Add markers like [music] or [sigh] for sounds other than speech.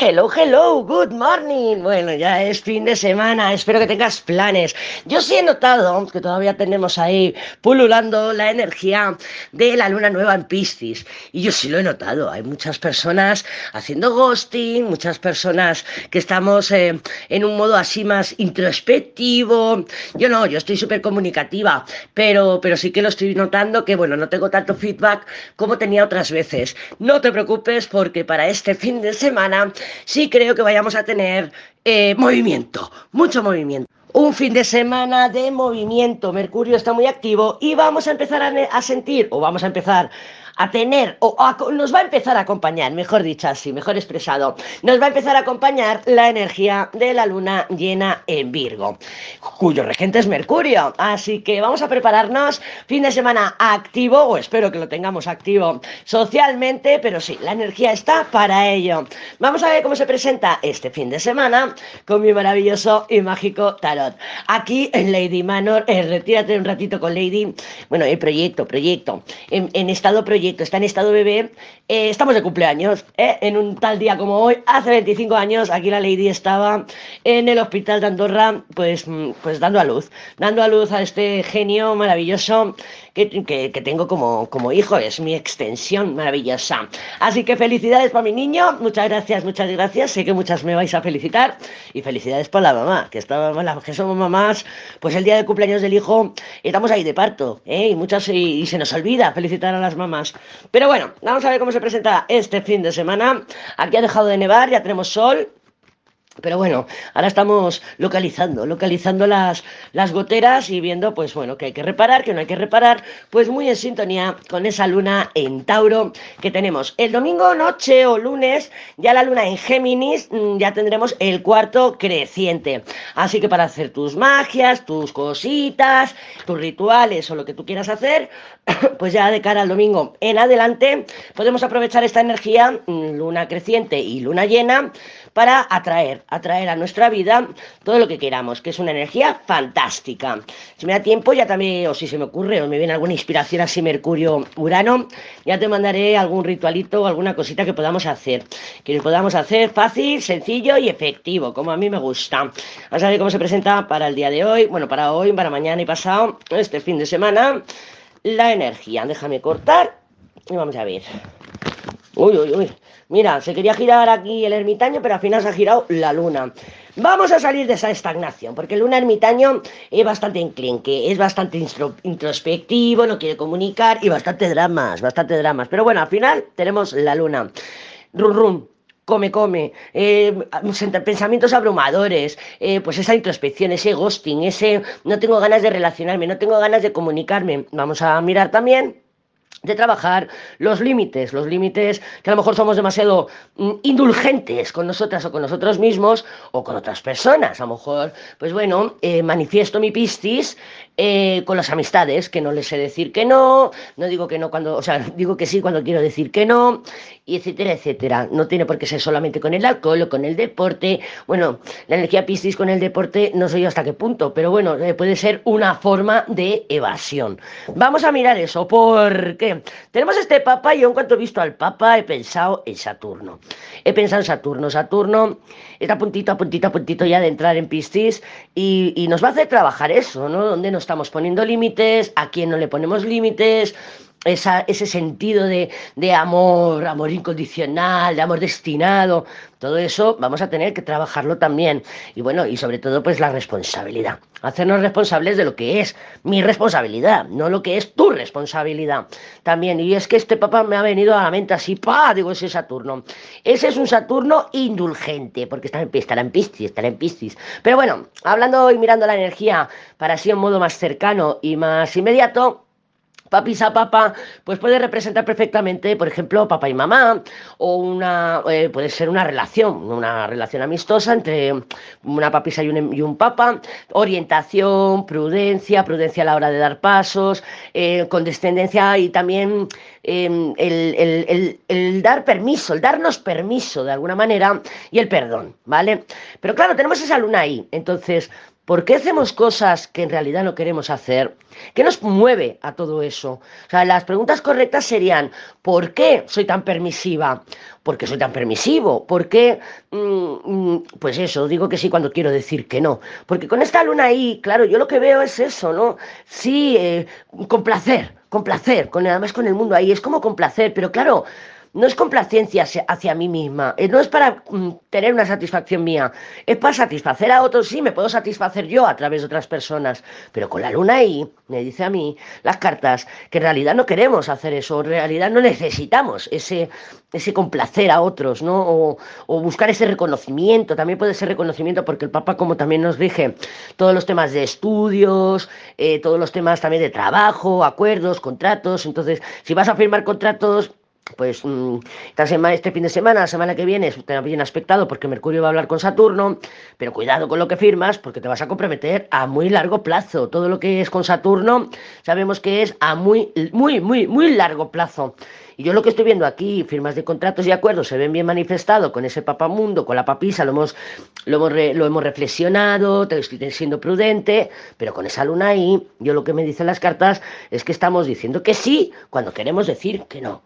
Hello, hello, good morning. Bueno, ya es fin de semana, espero que tengas planes. Yo sí he notado que todavía tenemos ahí pululando la energía de la luna nueva en Piscis. Y yo sí lo he notado. Hay muchas personas haciendo ghosting, muchas personas que estamos eh, en un modo así más introspectivo. Yo no, yo estoy súper comunicativa, pero, pero sí que lo estoy notando que, bueno, no tengo tanto feedback como tenía otras veces. No te preocupes porque para este fin de semana sí creo que vayamos a tener eh, movimiento, mucho movimiento. Un fin de semana de movimiento, Mercurio está muy activo y vamos a empezar a, a sentir, o vamos a empezar a tener, o nos va a empezar a acompañar, mejor dicho así, mejor expresado, nos va a empezar a acompañar la energía de la luna llena en Virgo, cuyo regente es Mercurio. Así que vamos a prepararnos, fin de semana activo, o espero que lo tengamos activo socialmente, pero sí, la energía está para ello. Vamos a ver cómo se presenta este fin de semana con mi maravilloso y mágico tarot. Aquí en Lady Manor, eh, retírate un ratito con Lady, bueno, el proyecto, proyecto, en, en estado proyecto está en estado bebé, eh, estamos de cumpleaños, ¿eh? en un tal día como hoy, hace 25 años, aquí la Lady estaba en el hospital de Andorra, pues, mm, pues dando a luz, dando a luz a este genio maravilloso que, tengo como, como hijo, es mi extensión maravillosa. Así que felicidades para mi niño, muchas gracias, muchas gracias, sé que muchas me vais a felicitar y felicidades por la mamá, que, está, que somos mamás, pues el día del cumpleaños del hijo estamos ahí de parto, ¿eh? y muchas y, se nos olvida felicitar a las mamás. Pero bueno, vamos a ver cómo se presenta este fin de semana. Aquí ha dejado de nevar, ya tenemos sol, pero bueno, ahora estamos localizando, localizando las, las goteras y viendo, pues bueno, que hay que reparar, que no hay que reparar, pues muy en sintonía con esa luna en Tauro que tenemos. El domingo noche o lunes, ya la luna en Géminis, mm, ya tendremos el cuarto creciente. Así que para hacer tus magias, tus cositas, tus rituales o lo que tú quieras hacer, [coughs] pues ya de cara al domingo en adelante, podemos aprovechar esta energía, mm, luna creciente y luna llena, para atraer, atraer a nuestra vida todo lo que queramos, que es una energía fantástica. Si me da tiempo, ya también, o si se me ocurre, o me viene alguna inspiración así Mercurio-Urano, ya te mandaré algún ritualito o alguna cosita que podamos hacer. Que podamos hacer fácil, sencillo y efectivo, como a mí me gusta. Vamos a ver cómo se presenta para el día de hoy, bueno, para hoy, para mañana y pasado, este fin de semana, la energía. Déjame cortar y vamos a ver. Uy, uy, uy. Mira, se quería girar aquí el ermitaño, pero al final se ha girado la luna. Vamos a salir de esa estagnación, porque el luna ermitaño es bastante enclenque, es bastante introspectivo, no quiere comunicar y bastante dramas, bastante dramas. Pero bueno, al final tenemos la luna. Rum, rum, come, come, eh, pensamientos abrumadores, eh, pues esa introspección, ese ghosting, ese no tengo ganas de relacionarme, no tengo ganas de comunicarme. Vamos a mirar también de trabajar los límites, los límites que a lo mejor somos demasiado mm, indulgentes con nosotras o con nosotros mismos o con otras personas. A lo mejor, pues bueno, eh, manifiesto mi pistis eh, con las amistades, que no les sé decir que no, no digo que no cuando, o sea, [laughs] digo que sí cuando quiero decir que no, y etcétera, etcétera. No tiene por qué ser solamente con el alcohol o con el deporte. Bueno, la energía piscis con el deporte no sé yo hasta qué punto, pero bueno, eh, puede ser una forma de evasión. Vamos a mirar eso, porque tenemos este papa y yo en cuanto he visto al papa he pensado en Saturno. He pensado en Saturno. Saturno está puntito, a puntito, a puntito ya de entrar en piscis y, y nos va a hacer trabajar eso, ¿no? Donde nos estamos poniendo límites, a quién no le ponemos límites, ese sentido de, de, amor, amor incondicional, de amor destinado, todo eso vamos a tener que trabajarlo también. Y bueno, y sobre todo pues la responsabilidad. Hacernos responsables de lo que es mi responsabilidad, no lo que es tu responsabilidad. También, y es que este papá me ha venido a la mente así, pa, digo, ese Saturno. Ese es un Saturno indulgente, porque está en, estará en Piscis, estará en Piscis. Pero bueno, hablando y mirando la energía para así un modo más cercano y más inmediato, Papisa papá, pues puede representar perfectamente, por ejemplo, papá y mamá, o una, eh, puede ser una relación, una relación amistosa entre una papisa y un, y un papa, orientación, prudencia, prudencia a la hora de dar pasos, eh, condescendencia y también em, el, el, dar permiso, el darnos permiso de alguna manera y el perdón, ¿vale? Pero claro, tenemos esa luna ahí, entonces ¿Por qué hacemos cosas que en realidad no queremos hacer? ¿Qué nos mueve a todo eso? O sea, las preguntas correctas serían, ¿por qué soy tan permisiva? ¿Por qué soy tan permisivo? ¿Por qué? Mm, mm, pues eso, digo que sí cuando quiero decir que no. Porque con esta luna ahí, claro, yo lo que veo es eso, ¿no? Sí, eh, con placer, con placer, con, además con el mundo ahí, es como con placer, pero claro no es complacencia hacia mí misma, eh, no es para mm, tener una satisfacción mía, es para satisfacer a otros, sí, me puedo satisfacer yo a través de otras personas, pero con la luna ahí, me dice a mí las cartas, que en realidad no queremos hacer eso, en realidad no necesitamos ese, ese complacer a otros, ¿no? O, buscar ese reconocimiento, también puede ser reconocimiento porque el Papa como también nos rige todos los temas de estudios, eh, todos los temas también de trabajo, acuerdos, contratos, entonces si vas a firmar contratos, pues mm, esta semana, este fin de semana, la semana que viene, está bien aspectado porque Mercurio va a hablar con Saturno, pero cuidado con lo que firmas porque te vas a comprometer a muy largo plazo. Todo lo que es con Saturno sabemos que es a muy, muy, muy, muy largo plazo. Y yo lo que estoy viendo aquí, firmas de contratos y acuerdos, se ven bien manifestados con ese papamundo, con la papisa, lo hemos, lo hemos, lo hemos reflexionado, estoy siendo prudente, pero con esa luna ahí, yo lo que me dicen las cartas es que estamos diciendo que sí cuando queremos decir que no.